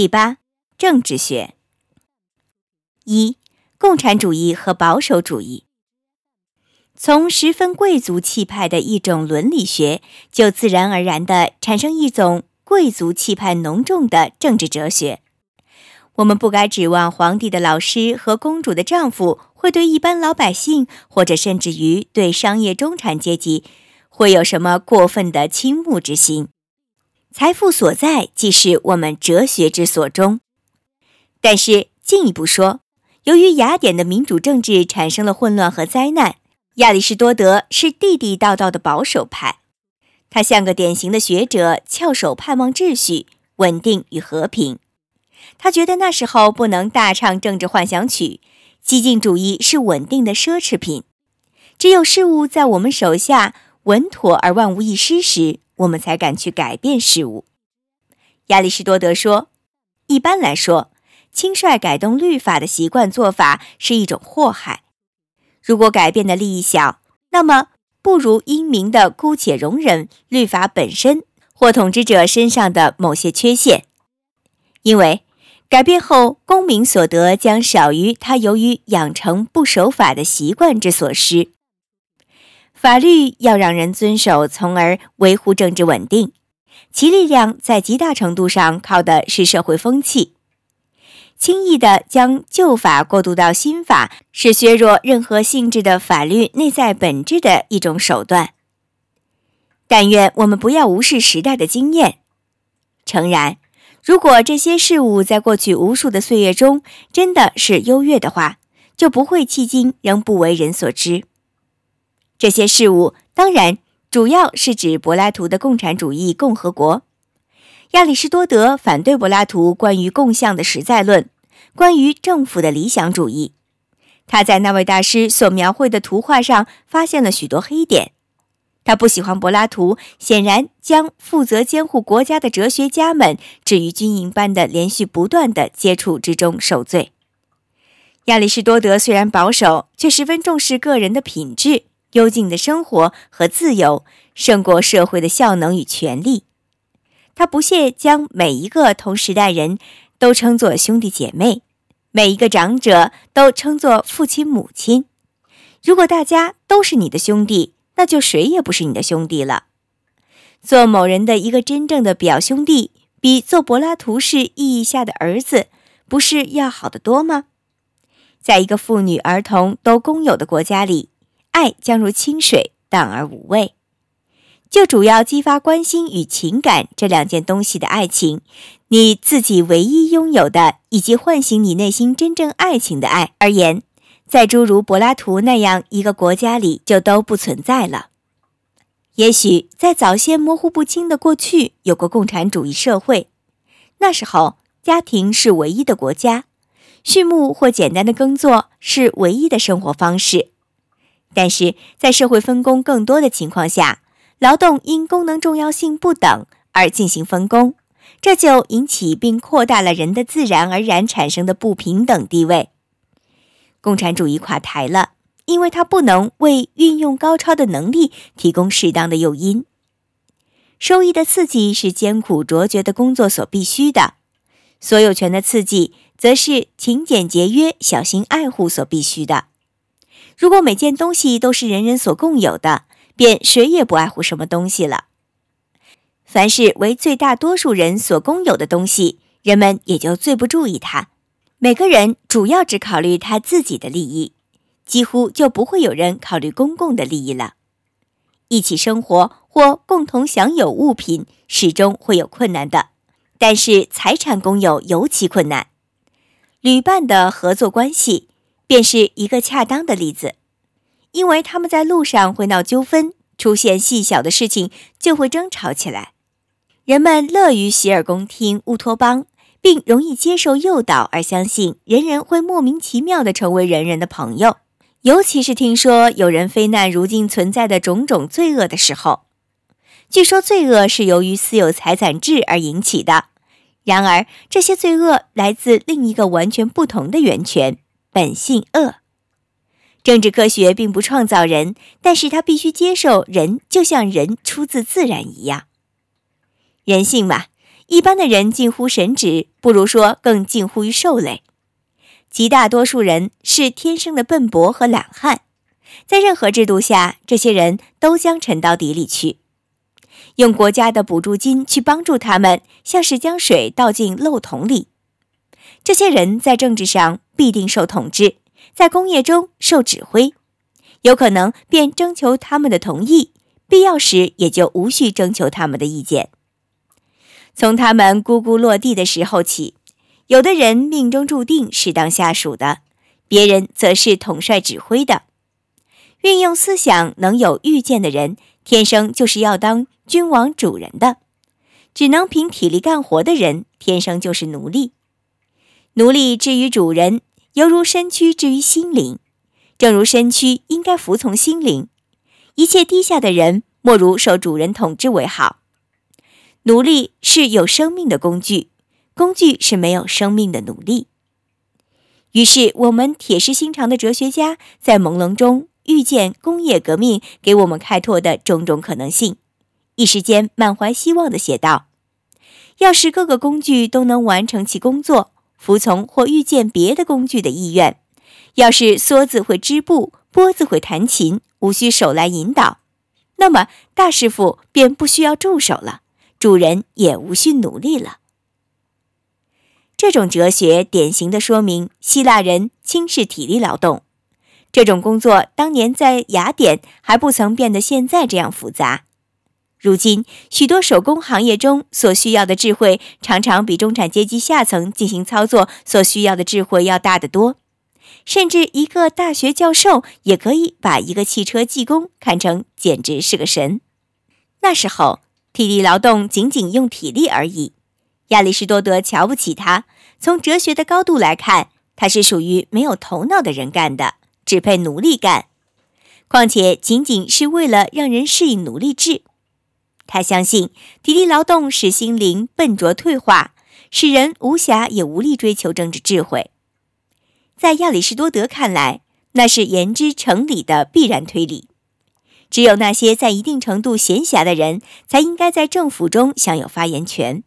第八，政治学。一、共产主义和保守主义。从十分贵族气派的一种伦理学，就自然而然地产生一种贵族气派浓重的政治哲学。我们不该指望皇帝的老师和公主的丈夫会对一般老百姓，或者甚至于对商业中产阶级，会有什么过分的倾慕之心。财富所在，即是我们哲学之所终。但是进一步说，由于雅典的民主政治产生了混乱和灾难。亚里士多德是地地道道的保守派，他像个典型的学者，翘首盼望秩序、稳定与和平。他觉得那时候不能大唱政治幻想曲，激进主义是稳定的奢侈品。只有事物在我们手下稳妥而万无一失时，我们才敢去改变事物。亚里士多德说：“一般来说，轻率改动律法的习惯做法是一种祸害。”如果改变的利益小，那么不如英明的姑且容忍律法本身或统治者身上的某些缺陷，因为改变后公民所得将少于他由于养成不守法的习惯之所失。法律要让人遵守，从而维护政治稳定，其力量在极大程度上靠的是社会风气。轻易地将旧法过渡到新法，是削弱任何性质的法律内在本质的一种手段。但愿我们不要无视时代的经验。诚然，如果这些事物在过去无数的岁月中真的是优越的话，就不会迄今仍不为人所知。这些事物当然主要是指柏拉图的共产主义共和国。亚里士多德反对柏拉图关于共相的实在论，关于政府的理想主义。他在那位大师所描绘的图画上发现了许多黑点。他不喜欢柏拉图，显然将负责监护国家的哲学家们置于军营般的连续不断的接触之中受罪。亚里士多德虽然保守，却十分重视个人的品质、幽静的生活和自由，胜过社会的效能与权力。他不屑将每一个同时代人都称作兄弟姐妹，每一个长者都称作父亲母亲。如果大家都是你的兄弟，那就谁也不是你的兄弟了。做某人的一个真正的表兄弟，比做柏拉图式意义下的儿子，不是要好得多吗？在一个妇女儿童都公有的国家里，爱将如清水，淡而无味。就主要激发关心与情感这两件东西的爱情，你自己唯一拥有的，以及唤醒你内心真正爱情的爱而言，在诸如柏拉图那样一个国家里就都不存在了。也许在早先模糊不清的过去有过共产主义社会，那时候家庭是唯一的国家，畜牧或简单的耕作是唯一的生活方式。但是在社会分工更多的情况下，劳动因功能重要性不等而进行分工，这就引起并扩大了人的自然而然产生的不平等地位。共产主义垮台了，因为它不能为运用高超的能力提供适当的诱因。收益的刺激是艰苦卓绝的工作所必须的，所有权的刺激则是勤俭节约、小心爱护所必须的。如果每件东西都是人人所共有的，便谁也不爱护什么东西了。凡是为最大多数人所共有的东西，人们也就最不注意它。每个人主要只考虑他自己的利益，几乎就不会有人考虑公共的利益了。一起生活或共同享有物品，始终会有困难的，但是财产公有尤其困难。旅伴的合作关系便是一个恰当的例子。因为他们在路上会闹纠纷，出现细小的事情就会争吵起来。人们乐于洗耳恭听乌托邦，并容易接受诱导而相信人人会莫名其妙地成为人人的朋友。尤其是听说有人非难如今存在的种种罪恶的时候，据说罪恶是由于私有财产制而引起的。然而，这些罪恶来自另一个完全不同的源泉——本性恶。政治科学并不创造人，但是他必须接受人，就像人出自自然一样。人性嘛，一般的人近乎神职，不如说更近乎于兽类。极大多数人是天生的笨拙和懒汉，在任何制度下，这些人都将沉到底里去。用国家的补助金去帮助他们，像是将水倒进漏桶里。这些人在政治上必定受统治，在工业中受指挥，有可能便征求他们的同意，必要时也就无需征求他们的意见。从他们咕咕落地的时候起，有的人命中注定是当下属的，别人则是统帅指挥的。运用思想能有预见的人，天生就是要当君王主人的；只能凭体力干活的人，天生就是奴隶。奴隶至于主人，犹如身躯置于心灵。正如身躯应该服从心灵，一切低下的人，莫如受主人统治为好。奴隶是有生命的工具，工具是没有生命的奴隶。于是，我们铁石心肠的哲学家在朦胧中预见工业革命给我们开拓的种种可能性，一时间满怀希望地写道：“要是各个工具都能完成其工作。”服从或遇见别的工具的意愿，要是梭子会织布，波子会弹琴，无需手来引导，那么大师傅便不需要助手了，主人也无需努力了。这种哲学典型的说明希腊人轻视体力劳动，这种工作当年在雅典还不曾变得现在这样复杂。如今，许多手工行业中所需要的智慧，常常比中产阶级下层进行操作所需要的智慧要大得多。甚至一个大学教授也可以把一个汽车技工看成简直是个神。那时候，体力劳动仅仅用体力而已。亚里士多德瞧不起他，从哲学的高度来看，他是属于没有头脑的人干的，只配奴隶干。况且，仅仅是为了让人适应奴隶制。他相信体力劳动使心灵笨拙退化，使人无暇也无力追求政治智慧。在亚里士多德看来，那是言之成理的必然推理。只有那些在一定程度闲暇的人，才应该在政府中享有发言权。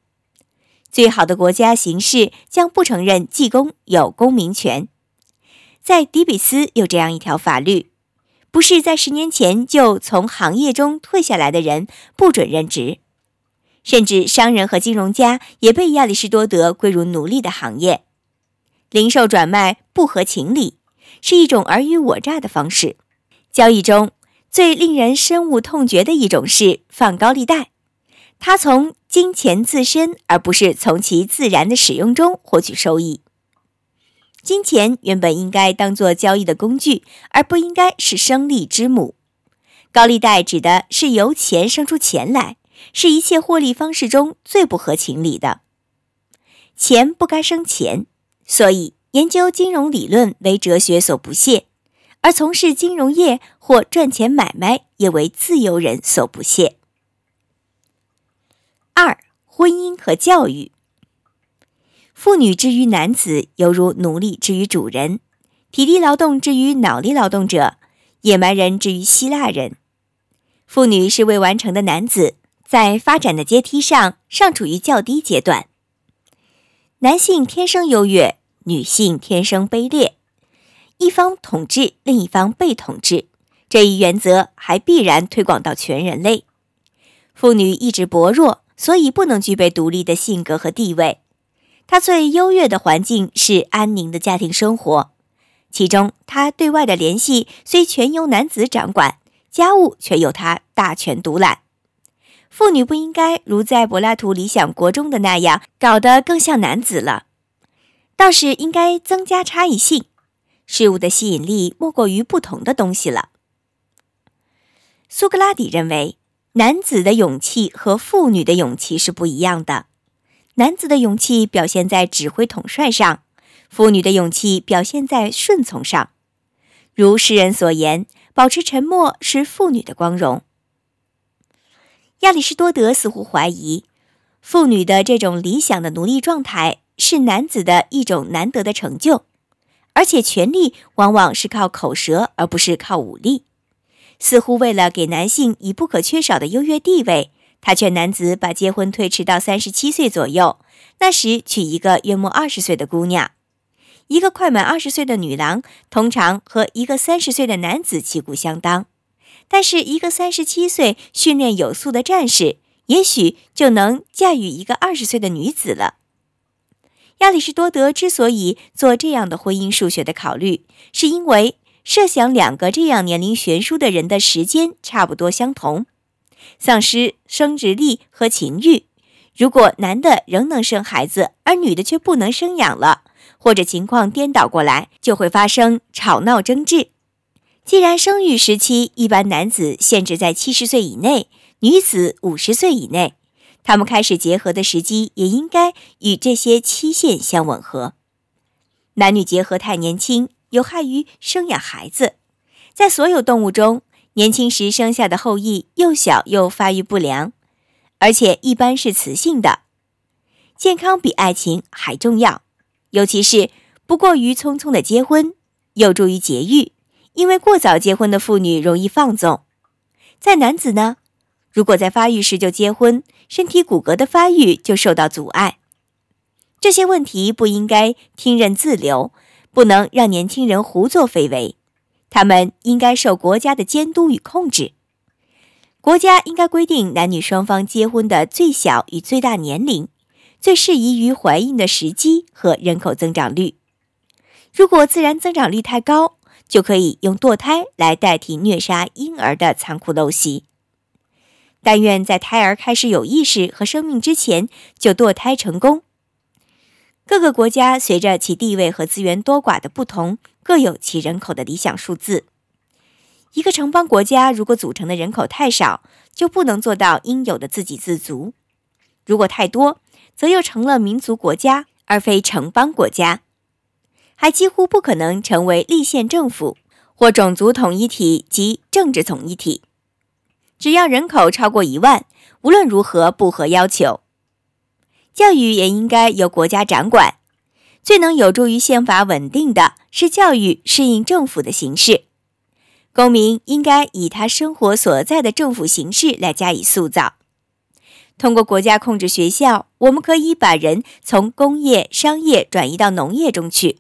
最好的国家形式将不承认技工有公民权。在底比斯有这样一条法律。不是在十年前就从行业中退下来的人不准任职，甚至商人和金融家也被亚里士多德归入奴隶的行业。零售转卖不合情理，是一种尔虞我诈的方式。交易中最令人深恶痛绝的一种是放高利贷，他从金钱自身而不是从其自然的使用中获取收益。金钱原本应该当做交易的工具，而不应该是生利之母。高利贷指的是由钱生出钱来，是一切获利方式中最不合情理的。钱不该生钱，所以研究金融理论为哲学所不屑，而从事金融业或赚钱买卖也为自由人所不屑。二、婚姻和教育。妇女之于男子，犹如奴隶之于主人；体力劳动之于脑力劳动者，野蛮人之于希腊人。妇女是未完成的男子，在发展的阶梯上尚处于较低阶段。男性天生优越，女性天生卑劣。一方统治，另一方被统治，这一原则还必然推广到全人类。妇女意志薄弱，所以不能具备独立的性格和地位。他最优越的环境是安宁的家庭生活，其中他对外的联系虽全由男子掌管，家务却由他大权独揽。妇女不应该如在柏拉图理想国中的那样搞得更像男子了，倒是应该增加差异性。事物的吸引力莫过于不同的东西了。苏格拉底认为，男子的勇气和妇女的勇气是不一样的。男子的勇气表现在指挥统帅上，妇女的勇气表现在顺从上。如诗人所言，保持沉默是妇女的光荣。亚里士多德似乎怀疑，妇女的这种理想的奴隶状态是男子的一种难得的成就，而且权力往往是靠口舌而不是靠武力。似乎为了给男性以不可缺少的优越地位。他劝男子把结婚推迟到三十七岁左右，那时娶一个约莫二十岁的姑娘。一个快满二十岁的女郎，通常和一个三十岁的男子旗鼓相当，但是一个三十七岁、训练有素的战士，也许就能驾驭一个二十岁的女子了。亚里士多德之所以做这样的婚姻数学的考虑，是因为设想两个这样年龄悬殊的人的时间差不多相同，丧失生殖力和情欲。如果男的仍能生孩子，而女的却不能生养了。或者情况颠倒过来，就会发生吵闹争执。既然生育时期一般男子限制在七十岁以内，女子五十岁以内，他们开始结合的时机也应该与这些期限相吻合。男女结合太年轻，有害于生养孩子。在所有动物中，年轻时生下的后裔又小又发育不良，而且一般是雌性的。健康比爱情还重要。尤其是不过于匆匆的结婚，有助于节育，因为过早结婚的妇女容易放纵。在男子呢，如果在发育时就结婚，身体骨骼的发育就受到阻碍。这些问题不应该听任自流，不能让年轻人胡作非为，他们应该受国家的监督与控制。国家应该规定男女双方结婚的最小与最大年龄。最适宜于怀孕的时机和人口增长率。如果自然增长率太高，就可以用堕胎来代替虐杀婴儿的残酷陋习。但愿在胎儿开始有意识和生命之前就堕胎成功。各个国家随着其地位和资源多寡的不同，各有其人口的理想数字。一个城邦国家如果组成的人口太少，就不能做到应有的自给自足；如果太多，则又成了民族国家，而非城邦国家，还几乎不可能成为立宪政府或种族统一体及政治统一体。只要人口超过一万，无论如何不合要求。教育也应该由国家掌管。最能有助于宪法稳定的是教育适应政府的形式。公民应该以他生活所在的政府形式来加以塑造。通过国家控制学校，我们可以把人从工业、商业转移到农业中去。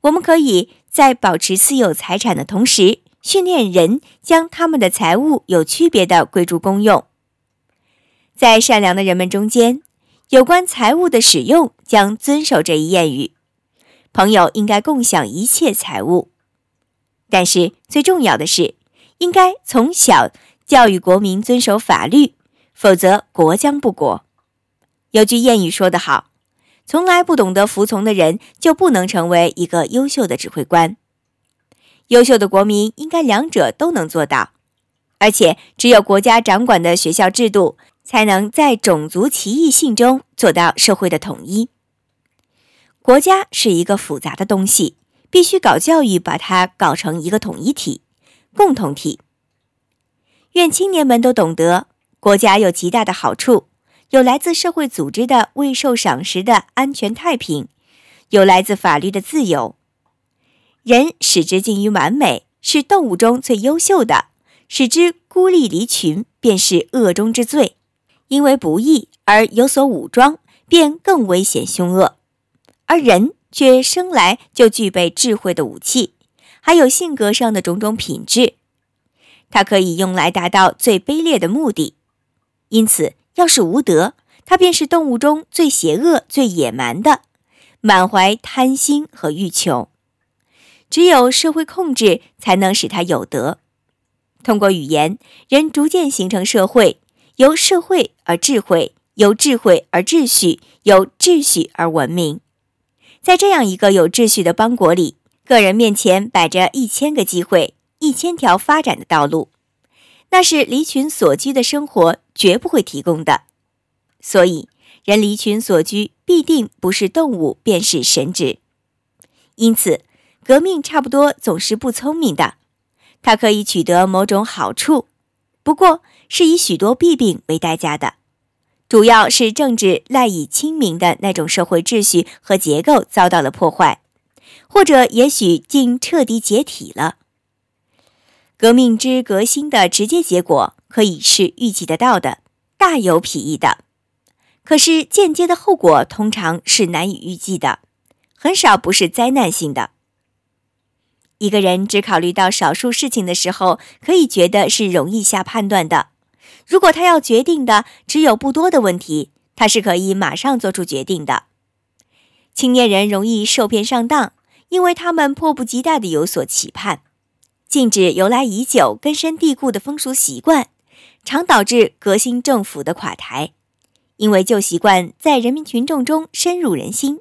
我们可以在保持私有财产的同时，训练人将他们的财物有区别的归诸公用。在善良的人们中间，有关财物的使用将遵守这一谚语：朋友应该共享一切财物。但是最重要的是，应该从小教育国民遵守法律。否则，国将不国。有句谚语说得好：“从来不懂得服从的人，就不能成为一个优秀的指挥官。”优秀的国民应该两者都能做到，而且只有国家掌管的学校制度，才能在种族歧异性中做到社会的统一。国家是一个复杂的东西，必须搞教育，把它搞成一个统一体、共同体。愿青年们都懂得。国家有极大的好处，有来自社会组织的未受赏识的安全太平，有来自法律的自由。人使之近于完美，是动物中最优秀的；使之孤立离群，便是恶中之最。因为不义而有所武装，便更危险凶恶。而人却生来就具备智慧的武器，还有性格上的种种品质，它可以用来达到最卑劣的目的。因此，要是无德，它便是动物中最邪恶、最野蛮的，满怀贪心和欲求。只有社会控制，才能使它有德。通过语言，人逐渐形成社会，由社会而智慧，由智慧而秩序，由秩序而文明。在这样一个有秩序的邦国里，个人面前摆着一千个机会，一千条发展的道路。那是离群所居的生活绝不会提供的，所以人离群所居必定不是动物便是神职。因此，革命差不多总是不聪明的，它可以取得某种好处，不过是以许多弊病为代价的。主要是政治赖以清明的那种社会秩序和结构遭到了破坏，或者也许竟彻底解体了。革命之革新的直接结果可以是预计得到的，大有裨益的。可是间接的后果通常是难以预计的，很少不是灾难性的。一个人只考虑到少数事情的时候，可以觉得是容易下判断的。如果他要决定的只有不多的问题，他是可以马上做出决定的。青年人容易受骗上当，因为他们迫不及待地有所期盼，禁止由来已久、根深蒂固的风俗习惯，常导致革新政府的垮台。因为旧习惯在人民群众中深入人心，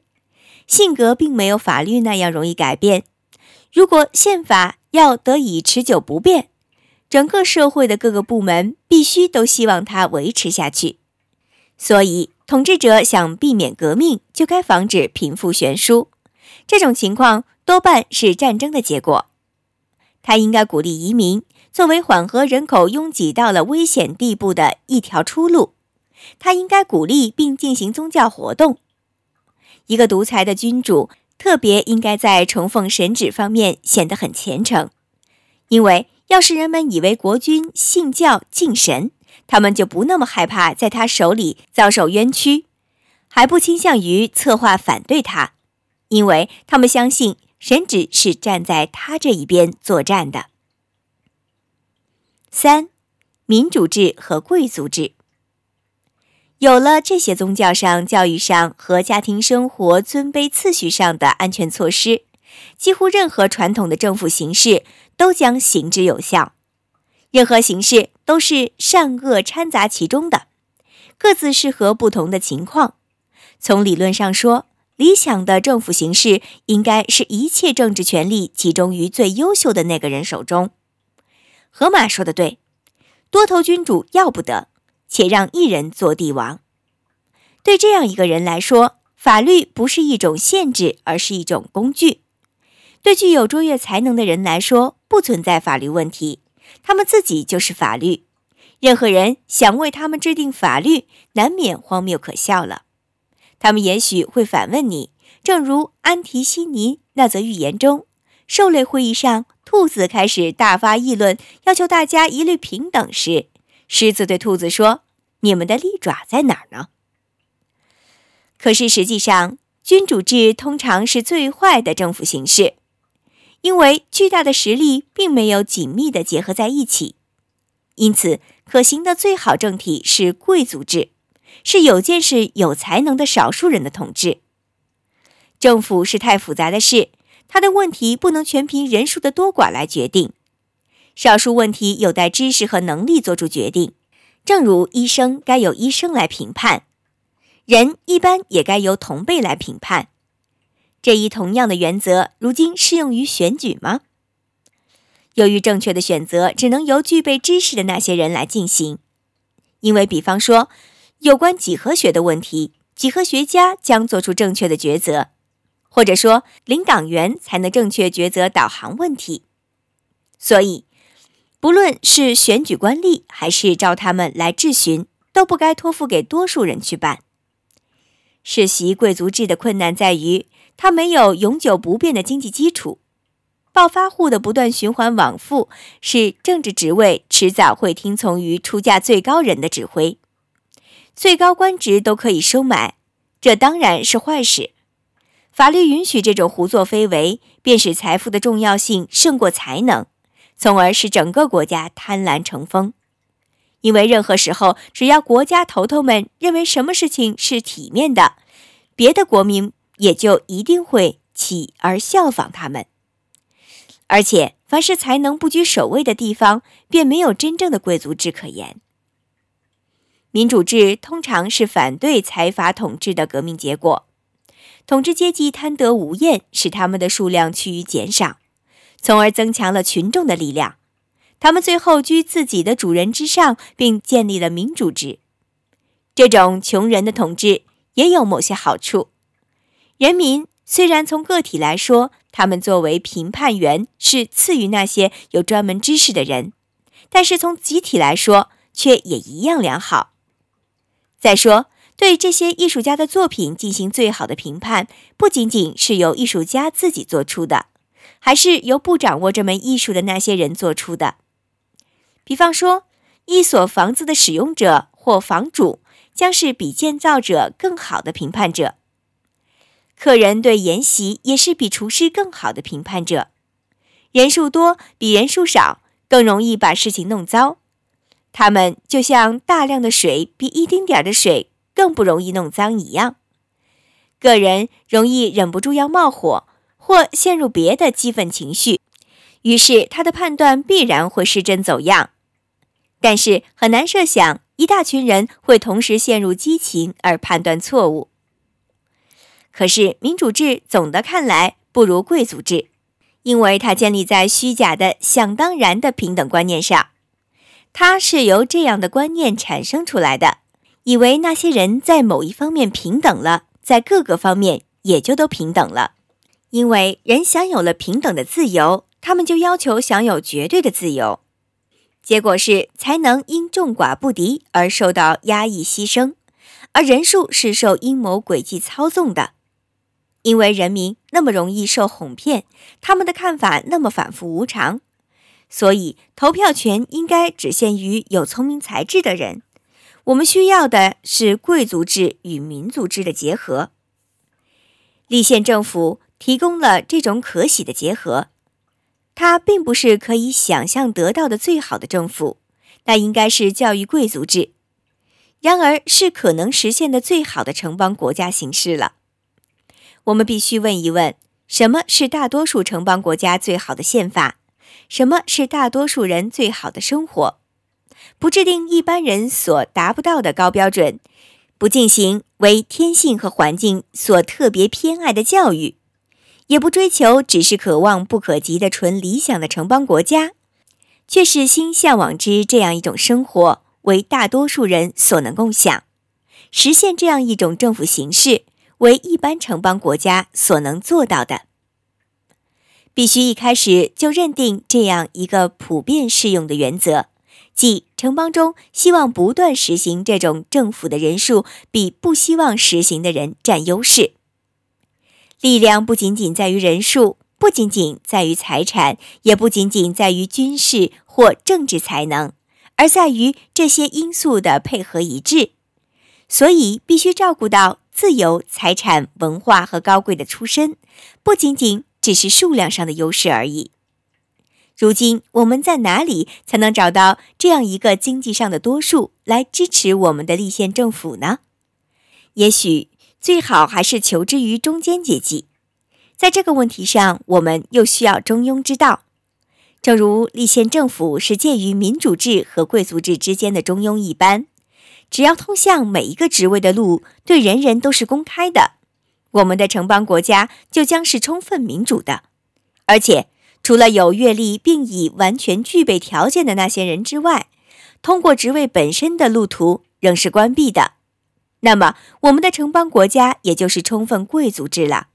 性格并没有法律那样容易改变。如果宪法要得以持久不变，整个社会的各个部门必须都希望它维持下去。所以，统治者想避免革命，就该防止贫富悬殊。这种情况多半是战争的结果。他应该鼓励移民，作为缓和人口拥挤到了危险地步的一条出路。他应该鼓励并进行宗教活动。一个独裁的君主特别应该在崇奉神旨方面显得很虔诚，因为要是人们以为国君信教敬神，他们就不那么害怕在他手里遭受冤屈，还不倾向于策划反对他，因为他们相信神旨是站在他这一边作战的。三，民主制和贵族制。有了这些宗教上、教育上和家庭生活尊卑次序上的安全措施，几乎任何传统的政府形式都将行之有效。任何形式都是善恶掺杂其中的，各自适合不同的情况。从理论上说，理想的政府形式应该是一切政治权力集中于最优秀的那个人手中。河马说的对，多头君主要不得。且让一人做帝王，对这样一个人来说，法律不是一种限制，而是一种工具。对具有卓越才能的人来说，不存在法律问题，他们自己就是法律。任何人想为他们制定法律，难免荒谬可笑了。他们也许会反问你，正如安提西尼那则寓言中，兽类会议上，兔子开始大发议论，要求大家一律平等时。狮子对兔子说：“你们的利爪在哪儿呢？”可是实际上，君主制通常是最坏的政府形式，因为巨大的实力并没有紧密的结合在一起。因此，可行的最好政体是贵族制，是有见识、有才能的少数人的统治。政府是太复杂的事，它的问题不能全凭人数的多寡来决定。少数问题有待知识和能力做出决定，正如医生该由医生来评判，人一般也该由同辈来评判。这一同样的原则，如今适用于选举吗？由于正确的选择只能由具备知识的那些人来进行，因为比方说有关几何学的问题，几何学家将做出正确的抉择，或者说领导员才能正确抉择导航问题，所以。不论是选举官吏，还是召他们来质询，都不该托付给多数人去办。世袭贵族制的困难在于，它没有永久不变的经济基础。暴发户的不断循环往复，使政治职位迟早会听从于出价最高人的指挥。最高官职都可以收买，这当然是坏事。法律允许这种胡作非为，便使财富的重要性胜过才能。从而使整个国家贪婪成风，因为任何时候，只要国家头头们认为什么事情是体面的，别的国民也就一定会起而效仿他们。而且，凡是才能不居首位的地方，便没有真正的贵族制可言。民主制通常是反对财阀统治的革命结果，统治阶级贪得无厌，使他们的数量趋于减少。从而增强了群众的力量，他们最后居自己的主人之上，并建立了民主制。这种穷人的统治也有某些好处。人民虽然从个体来说，他们作为评判员是次于那些有专门知识的人，但是从集体来说，却也一样良好。再说，对这些艺术家的作品进行最好的评判，不仅仅是由艺术家自己做出的。还是由不掌握这门艺术的那些人做出的。比方说，一所房子的使用者或房主将是比建造者更好的评判者。客人对筵席也是比厨师更好的评判者。人数多比人数少更容易把事情弄糟。他们就像大量的水比一丁点儿的水更不容易弄脏一样。个人容易忍不住要冒火，或陷入别的激愤情绪，于是他的判断必然会失真走样。但是很难设想一大群人会同时陷入激情而判断错误。可是民主制总的看来不如贵族制，因为它建立在虚假的想当然的平等观念上。它是由这样的观念产生出来的，以为那些人在某一方面平等了。在各个方面也就都平等了，因为人享有了平等的自由，他们就要求享有绝对的自由。结果是才能因众寡不敌而受到压抑牺牲，而人数是受阴谋诡计操纵的。因为人民那么容易受哄骗，他们的看法那么反复无常，所以投票权应该只限于有聪明才智的人。我们需要的是贵族制与民族制的结合。立宪政府提供了这种可喜的结合，它并不是可以想象得到的最好的政府，那应该是教育贵族制。然而，是可能实现的最好的城邦国家形式了。我们必须问一问：什么是大多数城邦国家最好的宪法？什么是大多数人最好的生活？不制定一般人所达不到的高标准，不进行为天性和环境所特别偏爱的教育，也不追求只是可望不可及的纯理想的城邦国家，却是心向往之这样一种生活为大多数人所能共享，实现这样一种政府形式为一般城邦国家所能做到的。必须一开始就认定这样一个普遍适用的原则。即城邦中希望不断实行这种政府的人数比不希望实行的人占优势。力量不仅仅在于人数，不仅仅在于财产，也不仅仅在于军事或政治才能，而在于这些因素的配合一致。所以必须照顾到自由、财产、文化和高贵的出身，不仅仅只是数量上的优势而已。如今我们在哪里才能找到这样一个经济上的多数来支持我们的立宪政府呢？也许最好还是求之于中间阶级。在这个问题上，我们又需要中庸之道。正如立宪政府是介于民主制和贵族制之间的中庸一般，只要通向每一个职位的路对人人都是公开的，我们的城邦国家就将是充分民主的，而且。除了有阅历并已完全具备条件的那些人之外，通过职位本身的路途仍是关闭的。那么，我们的城邦国家也就是充分贵族制了。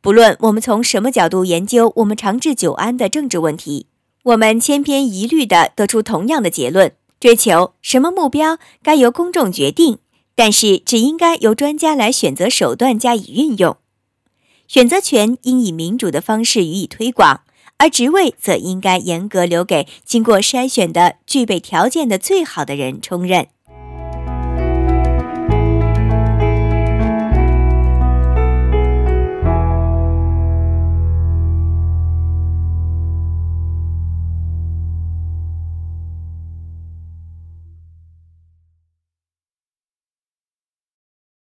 不论我们从什么角度研究我们长治久安的政治问题，我们千篇一律地得出同样的结论：追求什么目标该由公众决定，但是只应该由专家来选择手段加以运用。选择权应以民主的方式予以推广，而职位则应该严格留给经过筛选的、具备条件的最好的人充任。